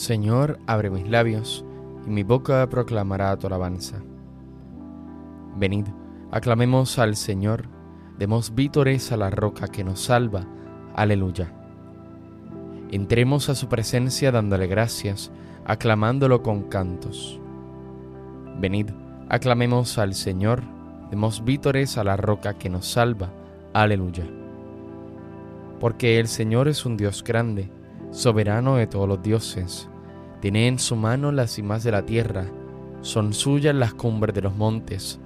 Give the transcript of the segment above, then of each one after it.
Señor, abre mis labios, y mi boca proclamará tu alabanza. Venid, aclamemos al Señor, demos vítores a la roca que nos salva. Aleluya. Entremos a su presencia dándole gracias, aclamándolo con cantos. Venid, aclamemos al Señor, demos vítores a la roca que nos salva. Aleluya. Porque el Señor es un Dios grande, soberano de todos los dioses. Tiene en su mano las cimas de la tierra, son suyas las cumbres de los montes.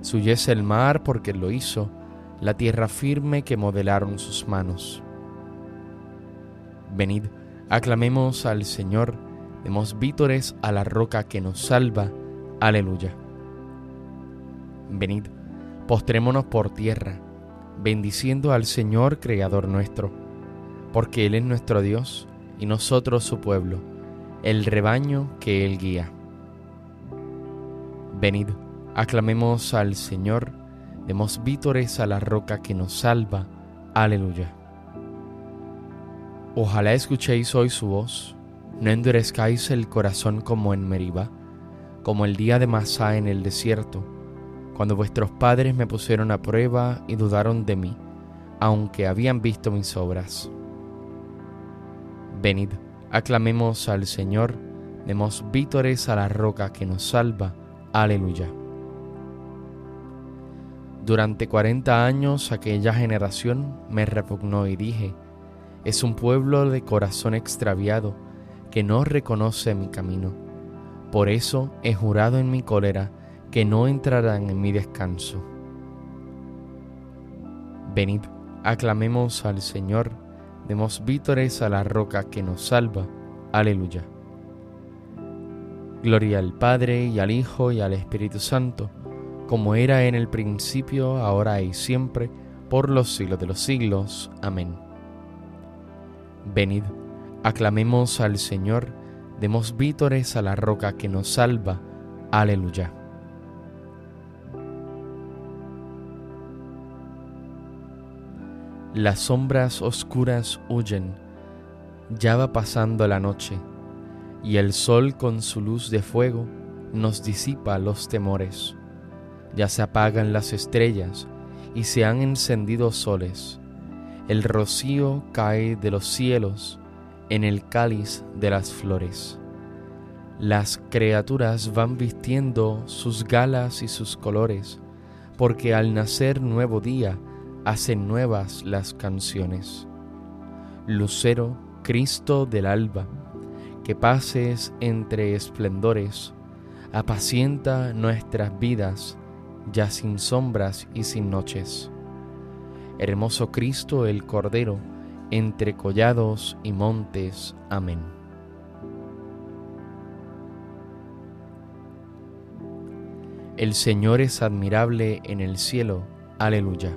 Suya es el mar porque lo hizo, la tierra firme que modelaron sus manos. Venid, aclamemos al Señor, demos vítores a la roca que nos salva. Aleluya. Venid, postrémonos por tierra, bendiciendo al Señor Creador nuestro, porque Él es nuestro Dios y nosotros su pueblo, el rebaño que Él guía. Venid, aclamemos al Señor, demos vítores a la roca que nos salva. Aleluya. Ojalá escuchéis hoy su voz, no endurezcáis el corazón como en Meriba, como el día de Masá en el desierto, cuando vuestros padres me pusieron a prueba y dudaron de mí, aunque habían visto mis obras. Venid, aclamemos al Señor, demos vítores a la roca que nos salva. Aleluya. Durante cuarenta años aquella generación me repugnó y dije, es un pueblo de corazón extraviado que no reconoce mi camino. Por eso he jurado en mi cólera que no entrarán en mi descanso. Venid, aclamemos al Señor, demos vítores a la roca que nos salva. Aleluya. Gloria al Padre y al Hijo y al Espíritu Santo, como era en el principio, ahora y siempre, por los siglos de los siglos. Amén. Venid, aclamemos al Señor, demos vítores a la roca que nos salva. Aleluya. Las sombras oscuras huyen, ya va pasando la noche, y el sol con su luz de fuego nos disipa los temores. Ya se apagan las estrellas y se han encendido soles. El rocío cae de los cielos en el cáliz de las flores. Las criaturas van vistiendo sus galas y sus colores, porque al nacer nuevo día, hacen nuevas las canciones. Lucero, Cristo del alba, que pases entre esplendores, apacienta nuestras vidas ya sin sombras y sin noches. Hermoso Cristo el Cordero, entre collados y montes. Amén. El Señor es admirable en el cielo. Aleluya.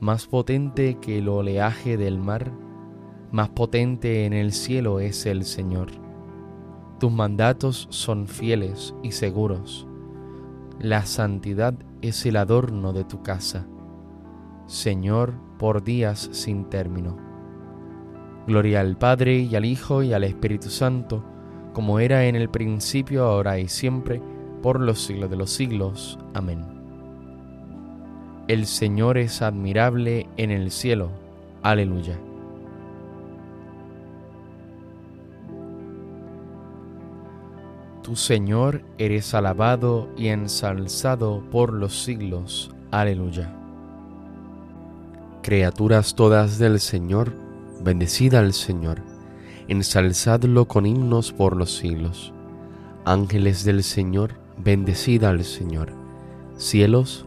más potente que el oleaje del mar, más potente en el cielo es el Señor. Tus mandatos son fieles y seguros. La santidad es el adorno de tu casa. Señor, por días sin término. Gloria al Padre y al Hijo y al Espíritu Santo, como era en el principio, ahora y siempre, por los siglos de los siglos. Amén. El Señor es admirable en el cielo. Aleluya. Tu Señor eres alabado y ensalzado por los siglos. Aleluya. Criaturas todas del Señor, bendecida al Señor, ensalzadlo con himnos por los siglos. Ángeles del Señor, bendecida al Señor. Cielos,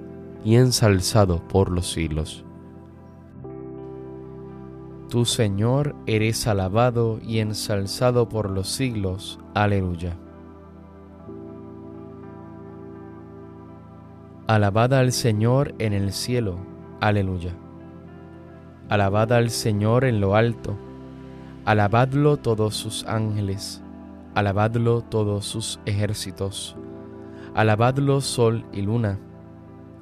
y ensalzado por los siglos. Tu Señor eres alabado y ensalzado por los siglos. Aleluya. Alabada al Señor en el cielo. Aleluya. Alabada al Señor en lo alto. Alabadlo todos sus ángeles. Alabadlo todos sus ejércitos. Alabadlo sol y luna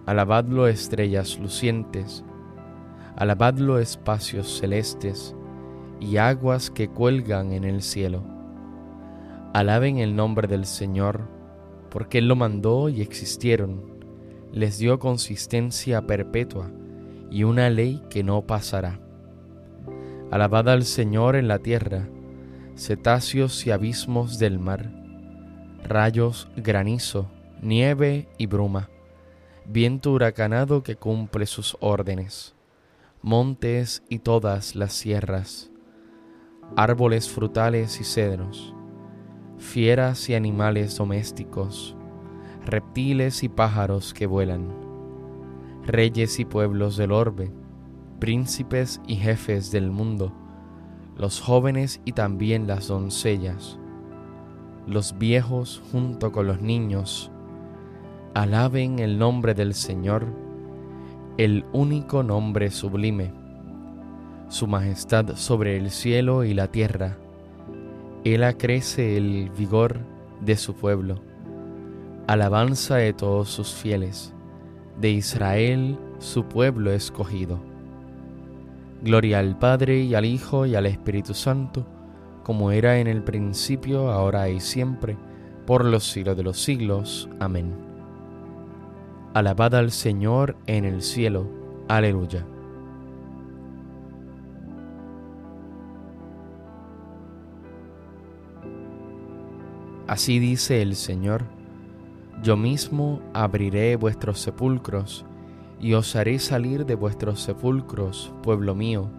Alabadlo estrellas lucientes, alabadlo espacios celestes y aguas que cuelgan en el cielo. Alaben el nombre del Señor, porque Él lo mandó y existieron, les dio consistencia perpetua y una ley que no pasará. Alabad al Señor en la tierra, cetáceos y abismos del mar, rayos, granizo, nieve y bruma viento huracanado que cumple sus órdenes, montes y todas las sierras, árboles frutales y cedros, fieras y animales domésticos, reptiles y pájaros que vuelan, reyes y pueblos del orbe, príncipes y jefes del mundo, los jóvenes y también las doncellas, los viejos junto con los niños, Alaben el nombre del Señor, el único nombre sublime, su majestad sobre el cielo y la tierra. Él acrece el vigor de su pueblo, alabanza de todos sus fieles, de Israel su pueblo escogido. Gloria al Padre y al Hijo y al Espíritu Santo, como era en el principio, ahora y siempre, por los siglos de los siglos. Amén. Alabad al Señor en el cielo. Aleluya. Así dice el Señor, yo mismo abriré vuestros sepulcros y os haré salir de vuestros sepulcros, pueblo mío,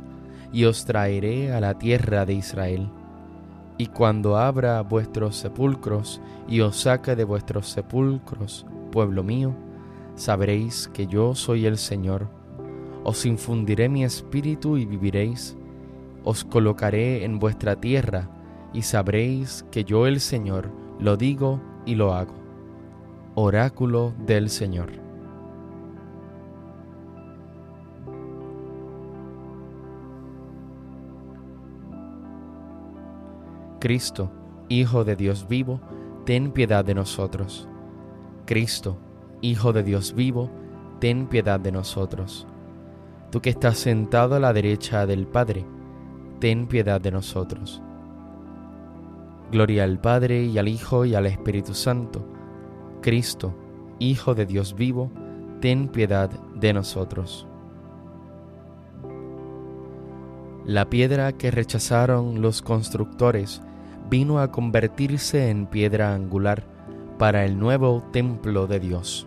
y os traeré a la tierra de Israel. Y cuando abra vuestros sepulcros y os saque de vuestros sepulcros, pueblo mío, sabréis que yo soy el Señor. os infundiré mi espíritu y viviréis, os colocaré en vuestra tierra y sabréis que yo el Señor lo digo y lo hago. Oráculo del Señor. Cristo, Hijo de Dios vivo, ten piedad de nosotros. Cristo, Hijo de Dios vivo, ten piedad de nosotros. Tú que estás sentado a la derecha del Padre, ten piedad de nosotros. Gloria al Padre y al Hijo y al Espíritu Santo. Cristo, Hijo de Dios vivo, ten piedad de nosotros. La piedra que rechazaron los constructores vino a convertirse en piedra angular para el nuevo templo de Dios.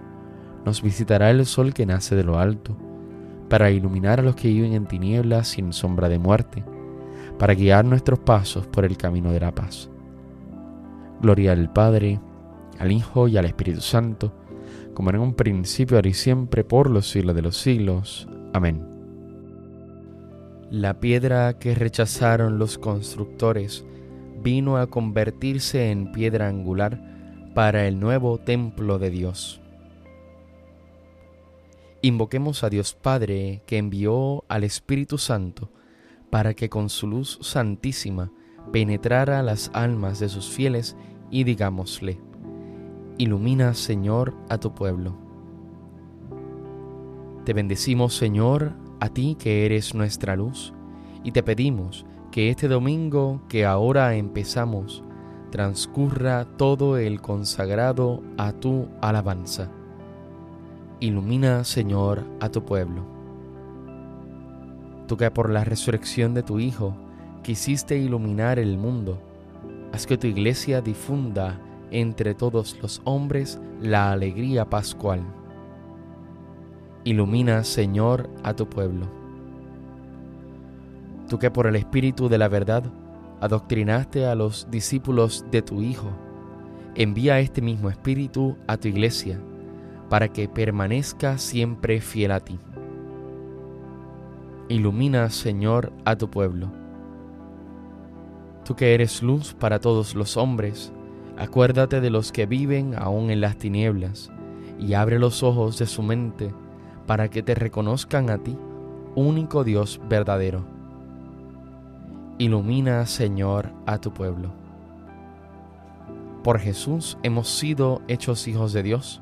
nos visitará el sol que nace de lo alto, para iluminar a los que viven en tinieblas sin sombra de muerte, para guiar nuestros pasos por el camino de la paz. Gloria al Padre, al Hijo y al Espíritu Santo, como en un principio, ahora y siempre, por los siglos de los siglos. Amén. La piedra que rechazaron los constructores vino a convertirse en piedra angular para el nuevo templo de Dios. Invoquemos a Dios Padre que envió al Espíritu Santo para que con su luz santísima penetrara las almas de sus fieles y digámosle, Ilumina, Señor, a tu pueblo. Te bendecimos, Señor, a ti que eres nuestra luz, y te pedimos que este domingo que ahora empezamos transcurra todo el consagrado a tu alabanza. Ilumina, Señor, a tu pueblo tú que por la resurrección de tu Hijo quisiste iluminar el mundo, haz que tu iglesia difunda entre todos los hombres la alegría pascual. Ilumina, Señor, a tu pueblo. Tú que por el Espíritu de la verdad adoctrinaste a los discípulos de tu Hijo, envía este mismo Espíritu a tu iglesia, para que permanezca siempre fiel a ti. Ilumina, Señor, a tu pueblo. Tú que eres luz para todos los hombres, acuérdate de los que viven aún en las tinieblas, y abre los ojos de su mente para que te reconozcan a ti, único Dios verdadero. Ilumina, Señor, a tu pueblo. Por Jesús hemos sido hechos hijos de Dios,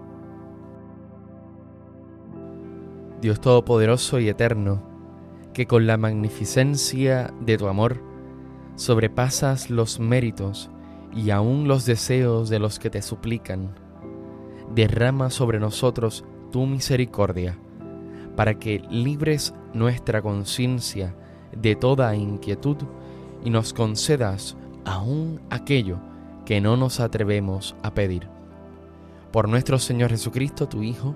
Dios Todopoderoso y Eterno, que con la magnificencia de tu amor sobrepasas los méritos y aún los deseos de los que te suplican. Derrama sobre nosotros tu misericordia, para que libres nuestra conciencia de toda inquietud y nos concedas aún aquello que no nos atrevemos a pedir. Por nuestro Señor Jesucristo, tu Hijo,